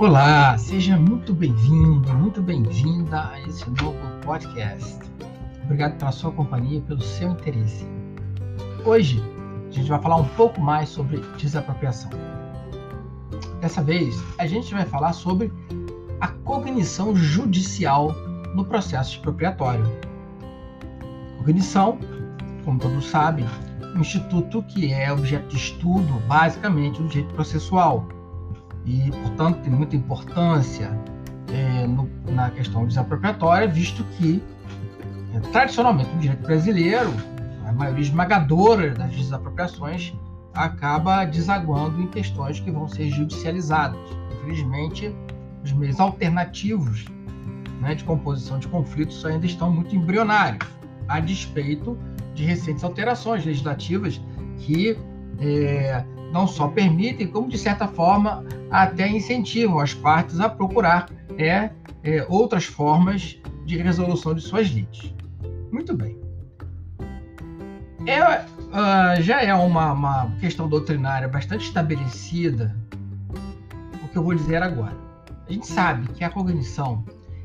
Olá, seja muito bem-vindo, muito bem-vinda a esse novo podcast. Obrigado pela sua companhia e pelo seu interesse. Hoje a gente vai falar um pouco mais sobre desapropriação. Dessa vez a gente vai falar sobre a cognição judicial no processo expropriatório. Cognição, como todos sabem, um instituto que é objeto de estudo basicamente do direito processual e, portanto, tem muita importância é, no, na questão desapropriatória, visto que, é, tradicionalmente, no direito brasileiro, a maioria esmagadora das desapropriações acaba desaguando em questões que vão ser judicializadas. Infelizmente, os meios alternativos né, de composição de conflitos ainda estão muito embrionários, a despeito de recentes alterações legislativas que é, não só permitem, como de certa forma até incentivam as partes a procurar é, é, outras formas de resolução de suas lides. Muito bem. É, uh, já é uma, uma questão doutrinária bastante estabelecida o que eu vou dizer agora. A gente sabe que a cognição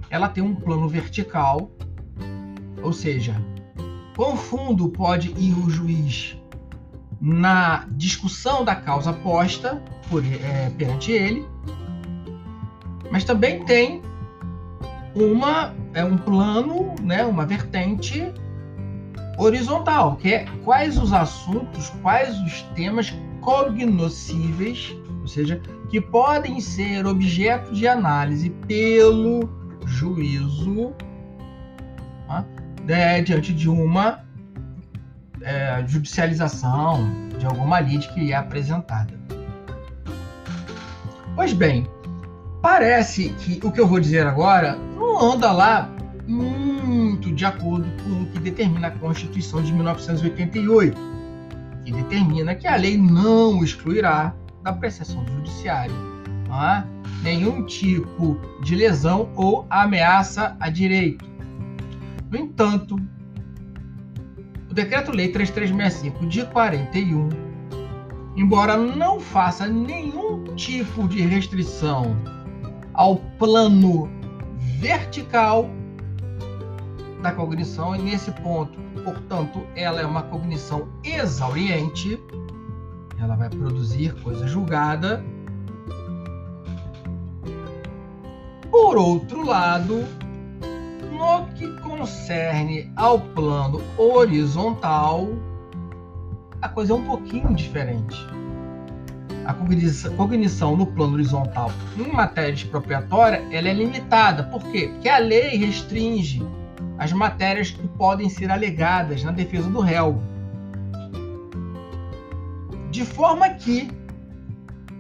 ela tem um plano vertical, ou seja, quão fundo pode ir o juiz na discussão da causa posta por, é, perante ele, mas também tem uma é um plano, né, uma vertente horizontal, que é quais os assuntos, quais os temas cognoscíveis, ou seja, que podem ser objeto de análise pelo juízo tá, é, diante de uma é, judicialização de alguma lide que é apresentada. Pois bem, parece que o que eu vou dizer agora não anda lá muito de acordo com o que determina a Constituição de 1988, que determina que a lei não excluirá da apreciação do judiciário é? nenhum tipo de lesão ou ameaça a direito. No entanto, o Decreto-Lei 3365 de 41, embora não faça nenhum tipo de restrição ao plano vertical da cognição, e nesse ponto, portanto, ela é uma cognição exauriente, ela vai produzir coisa julgada. Por outro lado, no que concerne ao plano horizontal, a coisa é um pouquinho diferente. A cognição no plano horizontal em matéria expropriatória ela é limitada. Por quê? Porque a lei restringe as matérias que podem ser alegadas na defesa do réu. De forma que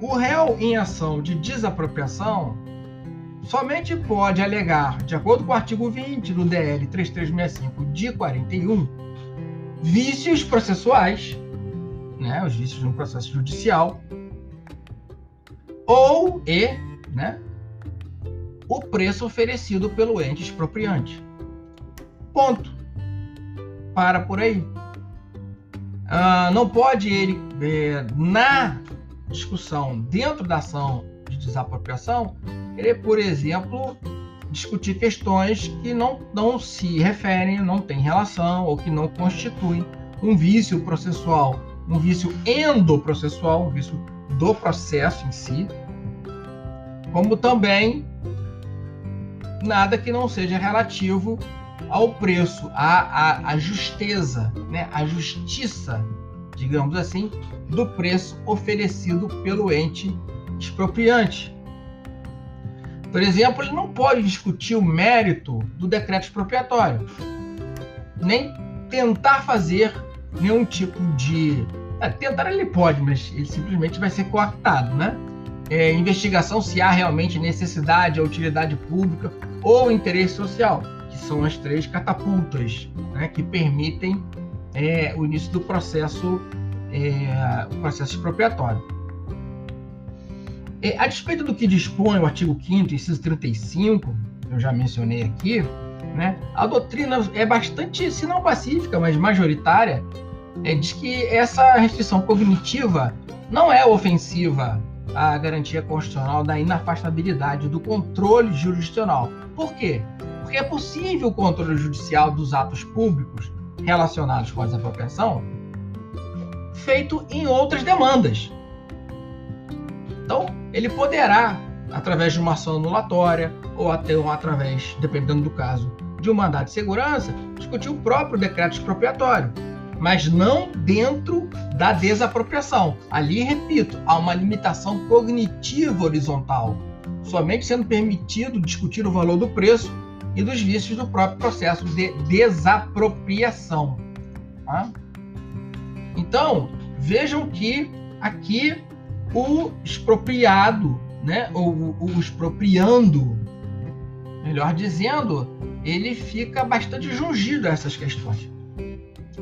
o réu em ação de desapropriação somente pode alegar, de acordo com o artigo 20 do DL 3365 de 41, vícios processuais, né, os vícios no processo judicial, ou e, né, o preço oferecido pelo ente expropriante. Ponto. Para por aí. Ah, não pode ele, é, na discussão dentro da ação de desapropriação, querer, por exemplo, discutir questões que não, não se referem, não têm relação ou que não constituem um vício processual, um vício endoprocessual, um vício do processo em si, como também nada que não seja relativo ao preço, à, à, à justeza, né? à justiça, digamos assim, do preço oferecido pelo ente expropriante. Por exemplo, ele não pode discutir o mérito do decreto expropriatório, nem tentar fazer nenhum tipo de. É, tentar ele pode, mas ele simplesmente vai ser coartado, né? É, investigação se há realmente necessidade, utilidade pública ou interesse social, que são as três catapultas né, que permitem é, o início do processo, é, o processo expropriatório. É, a despeito do que dispõe o artigo 5 inciso 35, eu já mencionei aqui, né, a doutrina é bastante, se não pacífica, mas majoritária, é, diz que essa restrição cognitiva não é ofensiva a garantia constitucional da inafastabilidade do controle jurisdicional. Por quê? Porque é possível o controle judicial dos atos públicos relacionados com a desapropriação feito em outras demandas. Ele poderá, através de uma ação anulatória ou até através, dependendo do caso, de um mandado de segurança, discutir o próprio decreto expropriatório, mas não dentro da desapropriação. Ali, repito, há uma limitação cognitiva horizontal, somente sendo permitido discutir o valor do preço e dos vícios do próprio processo de desapropriação. Tá? Então, vejam que aqui o expropriado, né, ou o expropriando, melhor dizendo, ele fica bastante jungido a essas questões.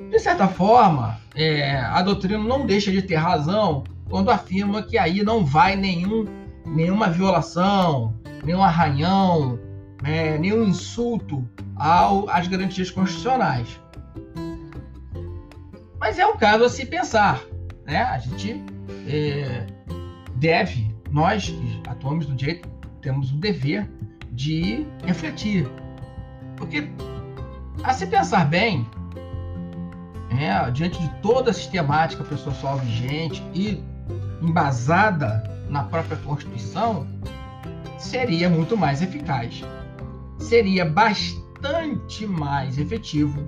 De certa forma, é, a doutrina não deixa de ter razão quando afirma que aí não vai nenhum, nenhuma violação, nenhum arranhão, é, nenhum insulto ao, às garantias constitucionais. Mas é um caso a se pensar. Né? A gente é, deve, nós que atuamos no direito, temos o dever de refletir. Porque, a se pensar bem, é, diante de toda a sistemática processual vigente e embasada na própria Constituição, seria muito mais eficaz. Seria bastante mais efetivo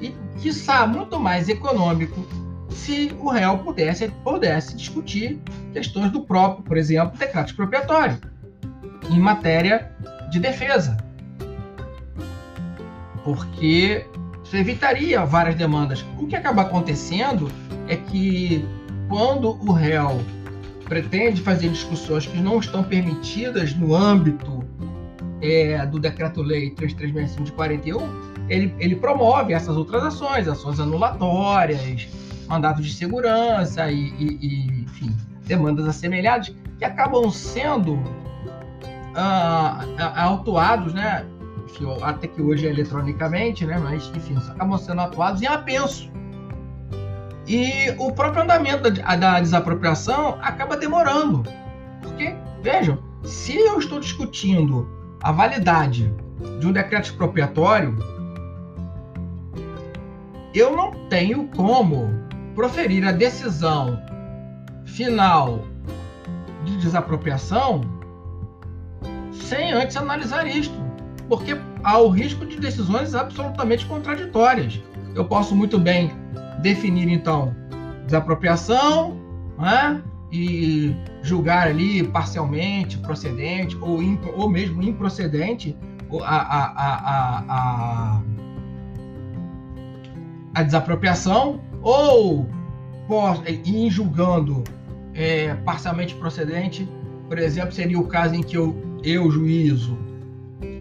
e, quiçá, muito mais econômico se o réu pudesse, pudesse discutir questões do próprio, por exemplo, decreto expropriatório, em matéria de defesa. Porque isso evitaria várias demandas. O que acaba acontecendo é que quando o réu pretende fazer discussões que não estão permitidas no âmbito é, do Decreto-Lei 3365 de 41, ele, ele promove essas outras ações, ações anulatórias, mandatos de segurança e, e, e enfim, demandas assemelhadas que acabam sendo uh, autuados, né? Enfim, até que hoje é eletronicamente, né? Mas enfim, acabam sendo atuados em apenso. E o próprio andamento da, da desapropriação acaba demorando. Porque, vejam, se eu estou discutindo a validade de um decreto expropriatório, eu não tenho como proferir a decisão final de desapropriação sem antes analisar isto, porque há o risco de decisões absolutamente contraditórias. Eu posso muito bem definir então desapropriação né, e julgar ali parcialmente procedente ou, ou mesmo improcedente a, a, a, a, a desapropriação ou em julgando é, parcialmente procedente, por exemplo, seria o caso em que eu, eu juízo,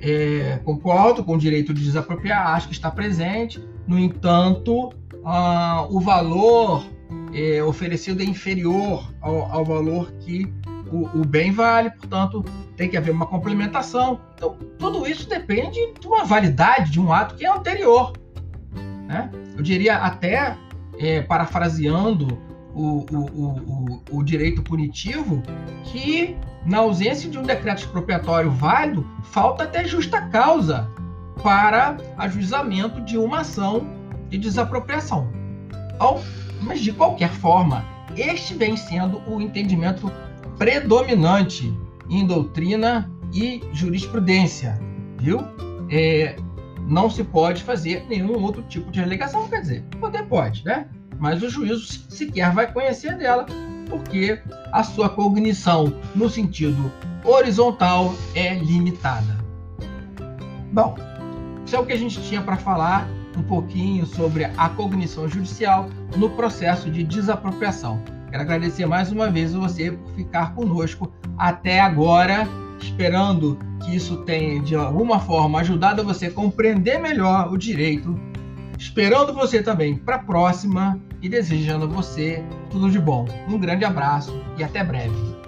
é, concordo com o direito de desapropriar, acho que está presente, no entanto, ah, o valor é, oferecido é inferior ao, ao valor que o, o, bem vale, portanto, tem que haver uma complementação. Então, tudo isso depende de uma validade de um ato que é anterior. Né? Eu diria até é, parafraseando o, o, o, o, direito punitivo, que na ausência de um decreto expropriatório válido, falta até justa causa para ajuizamento de uma ação de desapropriação. Mas, de qualquer forma, este vem sendo o entendimento predominante em doutrina e jurisprudência, viu? É, não se pode fazer nenhum outro tipo de alegação. Quer dizer, poder pode, né? Mas o juízo sequer vai conhecer dela, porque a sua cognição no sentido horizontal é limitada. Bom, isso é o que a gente tinha para falar um pouquinho sobre a cognição judicial no processo de desapropriação. Quero agradecer mais uma vez a você por ficar conosco até agora esperando que isso tenha de alguma forma ajudado você a compreender melhor o direito, esperando você também para a próxima e desejando a você tudo de bom. Um grande abraço e até breve.